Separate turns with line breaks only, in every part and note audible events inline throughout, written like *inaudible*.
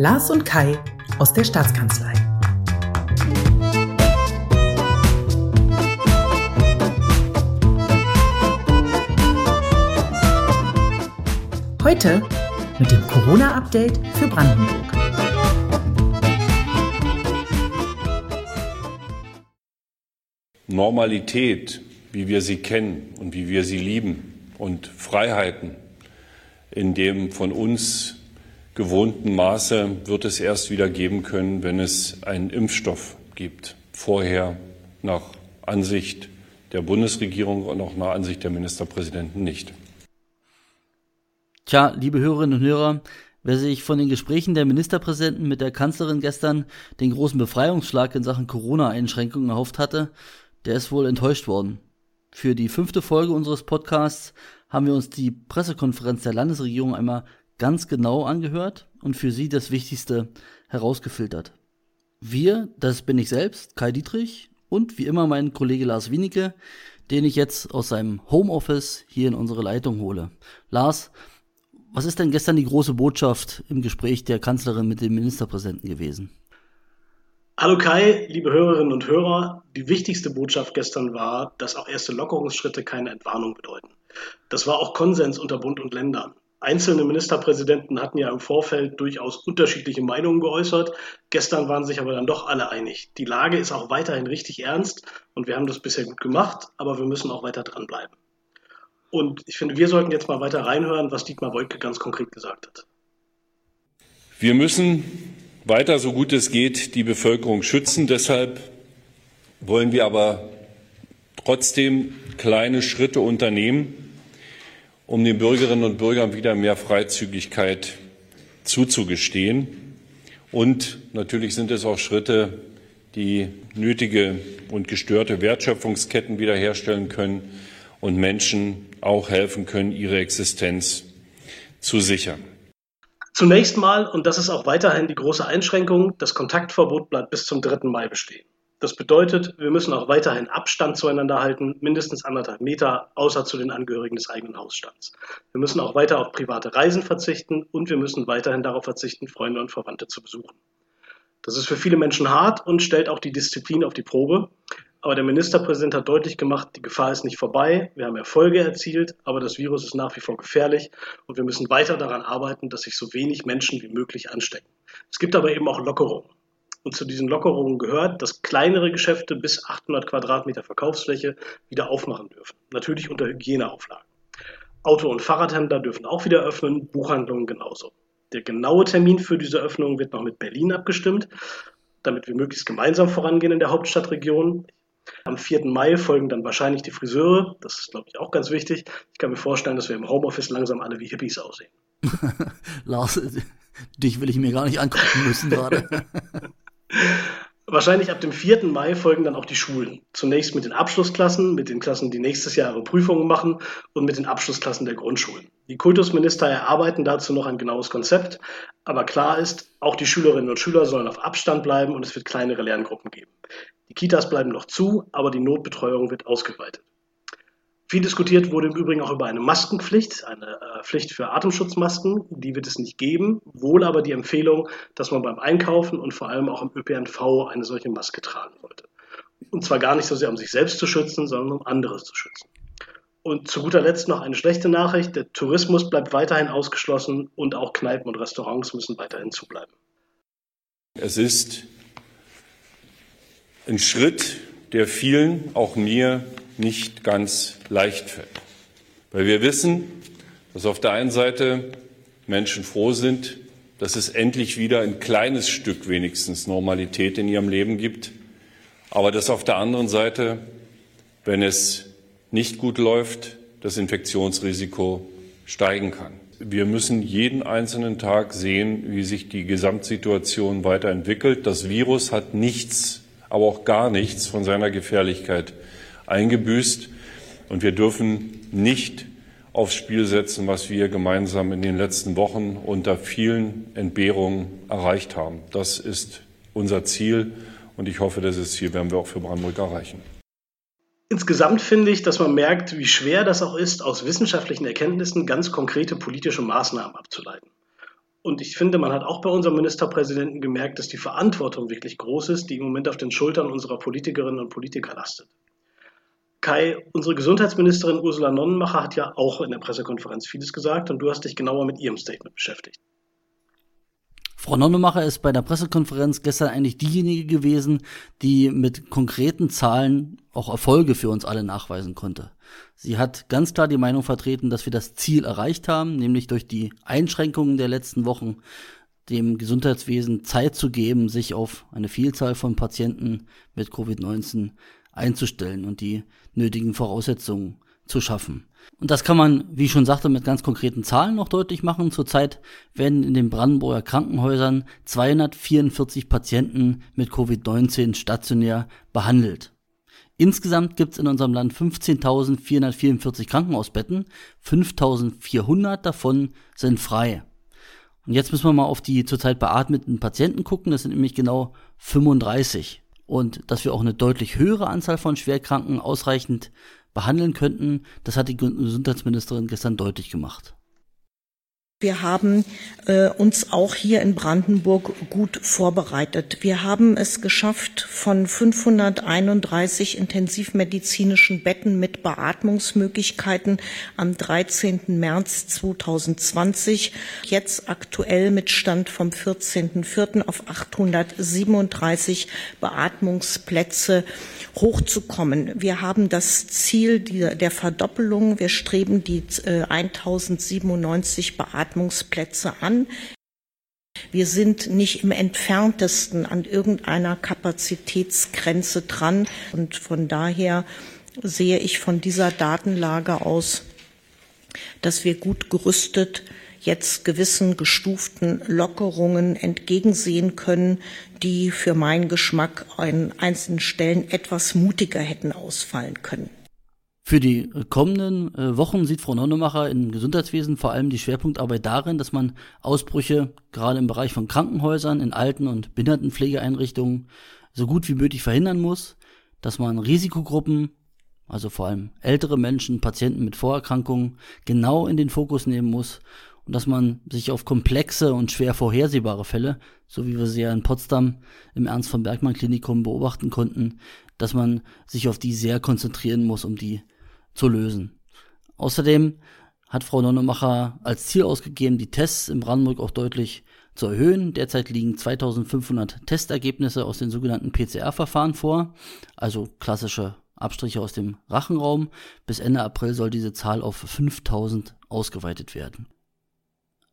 Lars und Kai aus der Staatskanzlei. Heute mit dem Corona-Update für Brandenburg.
Normalität, wie wir sie kennen und wie wir sie lieben und Freiheiten in dem von uns gewohnten Maße wird es erst wieder geben können, wenn es einen Impfstoff gibt. Vorher nach Ansicht der Bundesregierung und auch nach Ansicht der Ministerpräsidenten nicht.
Tja, liebe Hörerinnen und Hörer, wer sich von den Gesprächen der Ministerpräsidenten mit der Kanzlerin gestern den großen Befreiungsschlag in Sachen Corona-Einschränkungen erhofft hatte, der ist wohl enttäuscht worden. Für die fünfte Folge unseres Podcasts haben wir uns die Pressekonferenz der Landesregierung einmal ganz genau angehört und für Sie das Wichtigste herausgefiltert. Wir, das bin ich selbst, Kai Dietrich und wie immer mein Kollege Lars Wienicke, den ich jetzt aus seinem Homeoffice hier in unsere Leitung hole. Lars, was ist denn gestern die große Botschaft im Gespräch der Kanzlerin mit dem Ministerpräsidenten gewesen?
Hallo Kai, liebe Hörerinnen und Hörer. Die wichtigste Botschaft gestern war, dass auch erste Lockerungsschritte keine Entwarnung bedeuten. Das war auch Konsens unter Bund und Ländern. Einzelne Ministerpräsidenten hatten ja im Vorfeld durchaus unterschiedliche Meinungen geäußert. Gestern waren sich aber dann doch alle einig. Die Lage ist auch weiterhin richtig ernst und wir haben das bisher gut gemacht, aber wir müssen auch weiter dranbleiben. Und ich finde, wir sollten jetzt mal weiter reinhören, was Dietmar Woidke ganz konkret gesagt hat.
Wir müssen weiter, so gut es geht, die Bevölkerung schützen. Deshalb wollen wir aber trotzdem kleine Schritte unternehmen, um den Bürgerinnen und Bürgern wieder mehr Freizügigkeit zuzugestehen. Und natürlich sind es auch Schritte, die nötige und gestörte Wertschöpfungsketten wiederherstellen können und Menschen auch helfen können, ihre Existenz zu sichern.
Zunächst mal, und das ist auch weiterhin die große Einschränkung, das Kontaktverbot bleibt bis zum 3. Mai bestehen. Das bedeutet, wir müssen auch weiterhin Abstand zueinander halten, mindestens anderthalb Meter, außer zu den Angehörigen des eigenen Hausstands. Wir müssen auch weiter auf private Reisen verzichten und wir müssen weiterhin darauf verzichten, Freunde und Verwandte zu besuchen. Das ist für viele Menschen hart und stellt auch die Disziplin auf die Probe. Aber der Ministerpräsident hat deutlich gemacht, die Gefahr ist nicht vorbei. Wir haben Erfolge erzielt, aber das Virus ist nach wie vor gefährlich und wir müssen weiter daran arbeiten, dass sich so wenig Menschen wie möglich anstecken. Es gibt aber eben auch Lockerungen. Und zu diesen Lockerungen gehört, dass kleinere Geschäfte bis 800 Quadratmeter Verkaufsfläche wieder aufmachen dürfen. Natürlich unter Hygieneauflagen. Auto- und Fahrradhändler dürfen auch wieder öffnen, Buchhandlungen genauso. Der genaue Termin für diese Öffnung wird noch mit Berlin abgestimmt, damit wir möglichst gemeinsam vorangehen in der Hauptstadtregion. Am 4. Mai folgen dann wahrscheinlich die Friseure. Das ist, glaube ich, auch ganz wichtig. Ich kann mir vorstellen, dass wir im Homeoffice langsam alle wie Hippies aussehen. *laughs*
Lars, dich will ich mir gar nicht angucken müssen gerade. *laughs*
Wahrscheinlich ab dem 4. Mai folgen dann auch die Schulen. Zunächst mit den Abschlussklassen, mit den Klassen, die nächstes Jahr ihre Prüfungen machen und mit den Abschlussklassen der Grundschulen. Die Kultusminister erarbeiten dazu noch ein genaues Konzept, aber klar ist, auch die Schülerinnen und Schüler sollen auf Abstand bleiben und es wird kleinere Lerngruppen geben. Die Kitas bleiben noch zu, aber die Notbetreuung wird ausgeweitet. Viel diskutiert wurde im Übrigen auch über eine Maskenpflicht, eine äh, Pflicht für Atemschutzmasken. Die wird es nicht geben, wohl aber die Empfehlung, dass man beim Einkaufen und vor allem auch im ÖPNV eine solche Maske tragen sollte. Und zwar gar nicht so sehr, um sich selbst zu schützen, sondern um anderes zu schützen. Und zu guter Letzt noch eine schlechte Nachricht. Der Tourismus bleibt weiterhin ausgeschlossen und auch Kneipen und Restaurants müssen weiterhin zubleiben.
Es ist ein Schritt, der vielen, auch mir, nicht ganz leicht fällt. Weil wir wissen, dass auf der einen Seite Menschen froh sind, dass es endlich wieder ein kleines Stück wenigstens Normalität in ihrem Leben gibt, aber dass auf der anderen Seite, wenn es nicht gut läuft, das Infektionsrisiko steigen kann. Wir müssen jeden einzelnen Tag sehen, wie sich die Gesamtsituation weiterentwickelt. Das Virus hat nichts aber auch gar nichts von seiner Gefährlichkeit eingebüßt. Und wir dürfen nicht aufs Spiel setzen, was wir gemeinsam in den letzten Wochen unter vielen Entbehrungen erreicht haben. Das ist unser Ziel und ich hoffe, dieses Ziel werden wir auch für Brandenburg erreichen.
Insgesamt finde ich, dass man merkt, wie schwer das auch ist, aus wissenschaftlichen Erkenntnissen ganz konkrete politische Maßnahmen abzuleiten. Und ich finde, man hat auch bei unserem Ministerpräsidenten gemerkt, dass die Verantwortung wirklich groß ist, die im Moment auf den Schultern unserer Politikerinnen und Politiker lastet. Kai, unsere Gesundheitsministerin Ursula Nonnenmacher hat ja auch in der Pressekonferenz vieles gesagt und du hast dich genauer mit ihrem Statement beschäftigt.
Frau Nonnemacher ist bei der Pressekonferenz gestern eigentlich diejenige gewesen, die mit konkreten Zahlen auch Erfolge für uns alle nachweisen konnte. Sie hat ganz klar die Meinung vertreten, dass wir das Ziel erreicht haben, nämlich durch die Einschränkungen der letzten Wochen dem Gesundheitswesen Zeit zu geben, sich auf eine Vielzahl von Patienten mit Covid-19 einzustellen und die nötigen Voraussetzungen zu schaffen. Und das kann man, wie ich schon sagte, mit ganz konkreten Zahlen noch deutlich machen. Zurzeit werden in den Brandenburger Krankenhäusern 244 Patienten mit Covid-19 stationär behandelt. Insgesamt gibt es in unserem Land 15.444 Krankenhausbetten, 5.400 davon sind frei. Und jetzt müssen wir mal auf die zurzeit beatmeten Patienten gucken, das sind nämlich genau 35. Und dass wir auch eine deutlich höhere Anzahl von Schwerkranken ausreichend behandeln könnten. Das hat die Gesundheitsministerin gestern deutlich gemacht.
Wir haben äh, uns auch hier in Brandenburg gut vorbereitet. Wir haben es geschafft, von 531 intensivmedizinischen Betten mit Beatmungsmöglichkeiten am 13. März 2020 jetzt aktuell mit Stand vom 14.04. auf 837 Beatmungsplätze hochzukommen. Wir haben das Ziel der Verdoppelung. Wir streben die 1097 äh, Beatmungsplätze an. Wir sind nicht im entferntesten an irgendeiner Kapazitätsgrenze dran. Und von daher sehe ich von dieser Datenlage aus, dass wir gut gerüstet jetzt gewissen gestuften Lockerungen entgegensehen können, die für meinen Geschmack an einzelnen Stellen etwas mutiger hätten ausfallen können.
Für die kommenden äh, Wochen sieht Frau Nonnemacher im Gesundheitswesen vor allem die Schwerpunktarbeit darin, dass man Ausbrüche gerade im Bereich von Krankenhäusern, in Alten- und Behindertenpflegeeinrichtungen so gut wie möglich verhindern muss, dass man Risikogruppen, also vor allem ältere Menschen, Patienten mit Vorerkrankungen, genau in den Fokus nehmen muss und dass man sich auf komplexe und schwer vorhersehbare Fälle, so wie wir sie ja in Potsdam im Ernst von Bergmann Klinikum beobachten konnten, dass man sich auf die sehr konzentrieren muss, um die zu lösen. Außerdem hat Frau Nonnemacher als Ziel ausgegeben, die Tests in Brandenburg auch deutlich zu erhöhen. Derzeit liegen 2500 Testergebnisse aus den sogenannten PCR-Verfahren vor, also klassische Abstriche aus dem Rachenraum. Bis Ende April soll diese Zahl auf 5000 ausgeweitet werden.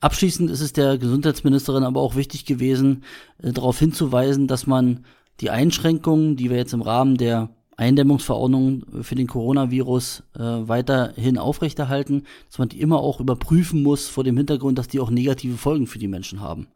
Abschließend ist es der Gesundheitsministerin aber auch wichtig gewesen, äh, darauf hinzuweisen, dass man die Einschränkungen, die wir jetzt im Rahmen der Eindämmungsverordnung für den Coronavirus äh, weiterhin aufrechterhalten, dass man die immer auch überprüfen muss vor dem Hintergrund, dass die auch negative Folgen für die Menschen haben.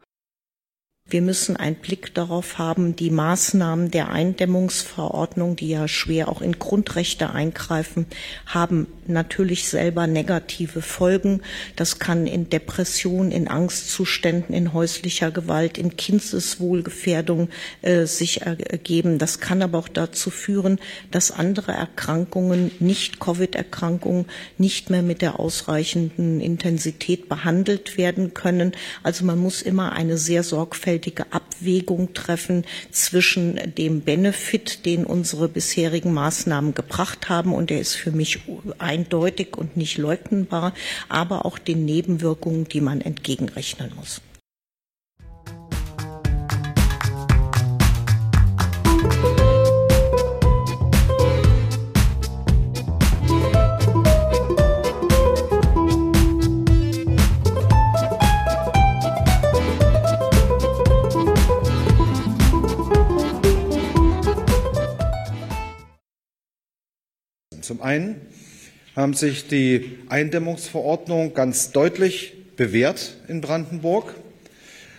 Wir müssen einen Blick darauf haben, die Maßnahmen der Eindämmungsverordnung, die ja schwer auch in Grundrechte eingreifen, haben natürlich selber negative Folgen. Das kann in Depression, in Angstzuständen, in häuslicher Gewalt, in Kindeswohlgefährdung äh, sich ergeben. Das kann aber auch dazu führen, dass andere Erkrankungen, nicht Covid-Erkrankungen, nicht mehr mit der ausreichenden Intensität behandelt werden können. Also man muss immer eine sehr sorgfältige sorgfältige Abwägung treffen zwischen dem Benefit, den unsere bisherigen Maßnahmen gebracht haben, und der ist für mich eindeutig und nicht leugnenbar, aber auch den Nebenwirkungen, die man entgegenrechnen muss.
Zum einen haben sich die Eindämmungsverordnungen ganz deutlich bewährt in Brandenburg.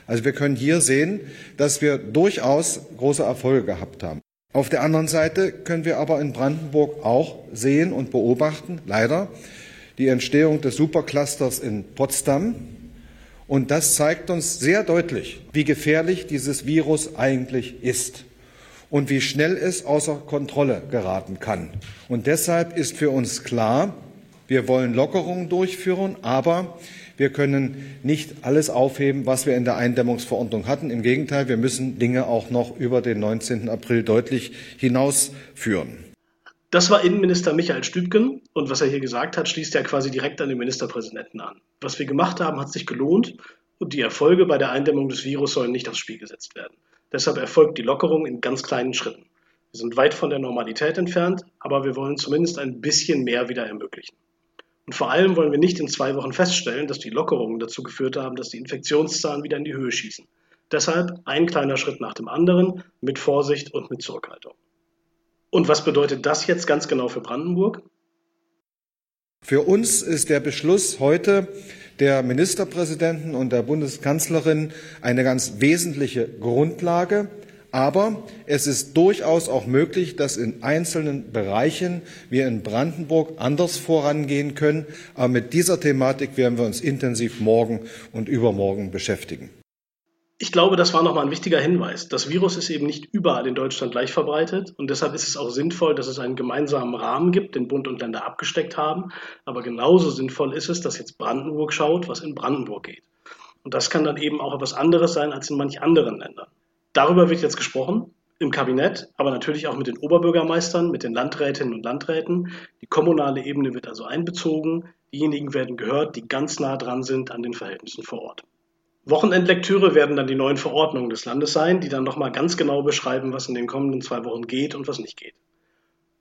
Also wir können hier sehen, dass wir durchaus große Erfolge gehabt haben. Auf der anderen Seite können wir aber in Brandenburg auch sehen und beobachten, leider, die Entstehung des Superclusters in Potsdam. Und das zeigt uns sehr deutlich, wie gefährlich dieses Virus eigentlich ist und wie schnell es außer Kontrolle geraten kann. Und deshalb ist für uns klar, wir wollen Lockerungen durchführen, aber Wir können nicht alles aufheben, was wir in der Eindämmungsverordnung hatten. Im Gegenteil, wir müssen Dinge auch noch über den 19. April deutlich hinausführen.
Das war Innenminister Michael Stübgen und was er hier gesagt hat, schließt ja quasi direkt an den Ministerpräsidenten an. Was wir gemacht haben, hat sich gelohnt und die Erfolge bei der Eindämmung des Virus sollen nicht aufs Spiel gesetzt werden. Deshalb erfolgt die Lockerung in ganz kleinen Schritten. Wir sind weit von der Normalität entfernt, aber wir wollen zumindest ein bisschen mehr wieder ermöglichen. Und vor allem wollen wir nicht in zwei Wochen feststellen, dass die Lockerungen dazu geführt haben, dass die Infektionszahlen wieder in die Höhe schießen. Deshalb ein kleiner Schritt nach dem anderen mit Vorsicht und mit Zurückhaltung. Und was bedeutet das jetzt ganz genau für Brandenburg?
Für uns ist der Beschluss heute der Ministerpräsidenten und der Bundeskanzlerin eine ganz wesentliche Grundlage. Aber es ist durchaus auch möglich, dass in einzelnen Bereichen wir in Brandenburg anders vorangehen können. Aber mit dieser Thematik werden wir uns intensiv morgen und übermorgen beschäftigen.
Ich glaube, das war nochmal ein wichtiger Hinweis. Das Virus ist eben nicht überall in Deutschland gleich verbreitet und deshalb ist es auch sinnvoll, dass es einen gemeinsamen Rahmen gibt, den Bund und Länder abgesteckt haben. Aber genauso sinnvoll ist es, dass jetzt Brandenburg schaut, was in Brandenburg geht. Und das kann dann eben auch etwas anderes sein als in manch anderen Ländern. Darüber wird jetzt gesprochen im Kabinett, aber natürlich auch mit den Oberbürgermeistern, mit den Landrätinnen und Landräten. Die kommunale Ebene wird also einbezogen. Diejenigen werden gehört, die ganz nah dran sind an den Verhältnissen vor Ort. Wochenendlektüre werden dann die neuen Verordnungen des Landes sein, die dann nochmal ganz genau beschreiben, was in den kommenden zwei Wochen geht und was nicht geht.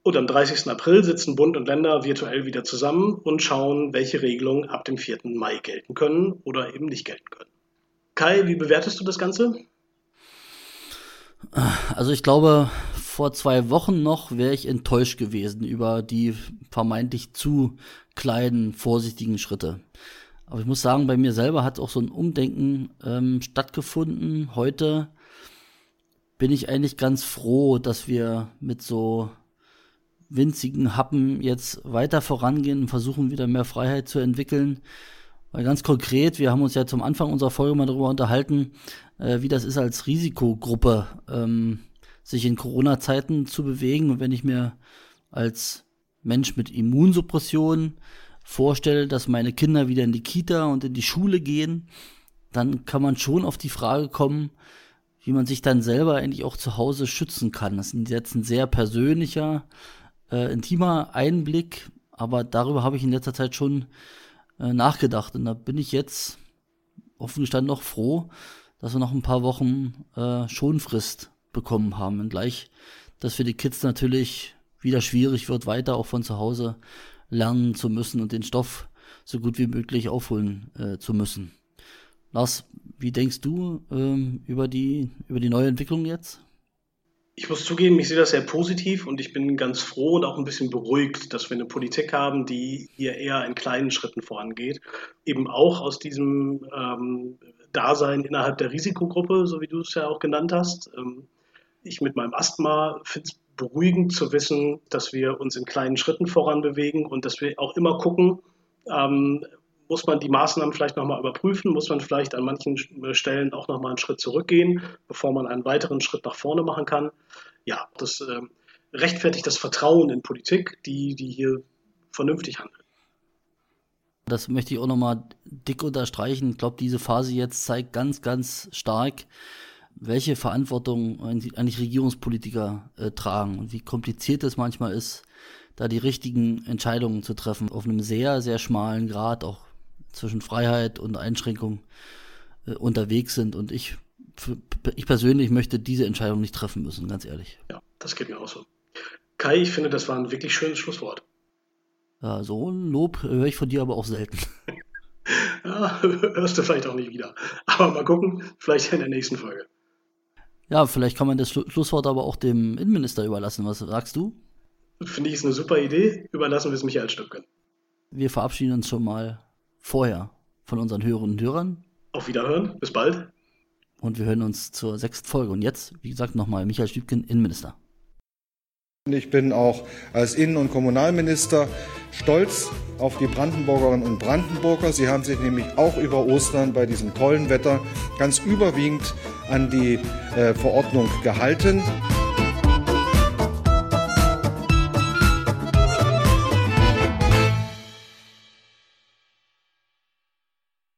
Und am 30. April sitzen Bund und Länder virtuell wieder zusammen und schauen, welche Regelungen ab dem 4. Mai gelten können oder eben nicht gelten können. Kai, wie bewertest du das Ganze?
Also ich glaube, vor zwei Wochen noch wäre ich enttäuscht gewesen über die vermeintlich zu kleinen, vorsichtigen Schritte. Aber ich muss sagen, bei mir selber hat auch so ein Umdenken ähm, stattgefunden. Heute bin ich eigentlich ganz froh, dass wir mit so winzigen Happen jetzt weiter vorangehen und versuchen wieder mehr Freiheit zu entwickeln. Weil ganz konkret, wir haben uns ja zum Anfang unserer Folge mal darüber unterhalten, äh, wie das ist als Risikogruppe, ähm, sich in Corona-Zeiten zu bewegen. Und wenn ich mir als Mensch mit Immunsuppression vorstelle, dass meine Kinder wieder in die Kita und in die Schule gehen, dann kann man schon auf die Frage kommen, wie man sich dann selber eigentlich auch zu Hause schützen kann. Das ist jetzt ein sehr persönlicher, äh, intimer Einblick, aber darüber habe ich in letzter Zeit schon äh, nachgedacht. Und da bin ich jetzt offen gestanden noch froh, dass wir noch ein paar Wochen äh, Schonfrist bekommen haben. Und gleich, dass für die Kids natürlich wieder schwierig wird, weiter auch von zu Hause lernen zu müssen und den Stoff so gut wie möglich aufholen äh, zu müssen. Lars, wie denkst du ähm, über, die, über die neue Entwicklung jetzt?
Ich muss zugeben, ich sehe das sehr positiv und ich bin ganz froh und auch ein bisschen beruhigt, dass wir eine Politik haben, die hier eher in kleinen Schritten vorangeht. Eben auch aus diesem ähm, Dasein innerhalb der Risikogruppe, so wie du es ja auch genannt hast. Ähm, ich mit meinem Asthma finde es beruhigend zu wissen, dass wir uns in kleinen Schritten voranbewegen und dass wir auch immer gucken, ähm, muss man die Maßnahmen vielleicht nochmal überprüfen, muss man vielleicht an manchen Stellen auch nochmal einen Schritt zurückgehen, bevor man einen weiteren Schritt nach vorne machen kann. Ja, das äh, rechtfertigt das Vertrauen in Politik, die, die hier vernünftig handelt.
Das möchte ich auch nochmal dick unterstreichen. Ich glaube, diese Phase jetzt zeigt ganz, ganz stark, welche Verantwortung eigentlich Regierungspolitiker äh, tragen und wie kompliziert es manchmal ist, da die richtigen Entscheidungen zu treffen, auf einem sehr, sehr schmalen Grad auch zwischen Freiheit und Einschränkung äh, unterwegs sind. Und ich, für, ich persönlich möchte diese Entscheidung nicht treffen müssen, ganz ehrlich.
Ja, das geht mir auch so. Kai, ich finde, das war ein wirklich schönes Schlusswort.
Ja, so ein Lob höre ich von dir aber auch selten. *laughs*
ja, hörst du vielleicht auch nicht wieder. Aber mal gucken, vielleicht in der nächsten Folge.
Ja, vielleicht kann man das Schlusswort aber auch dem Innenminister überlassen. Was sagst du?
Finde ich ist eine super Idee. Überlassen wir es Michael Stöpken.
Wir verabschieden uns schon mal vorher von unseren Hörerinnen und Hörern.
Auf Wiederhören. Bis bald.
Und wir hören uns zur sechsten Folge. Und jetzt, wie gesagt, nochmal Michael Stübken, Innenminister.
Ich bin auch als Innen- und Kommunalminister stolz auf die Brandenburgerinnen und Brandenburger. Sie haben sich nämlich auch über Ostern bei diesem tollen Wetter ganz überwiegend an die äh, Verordnung gehalten.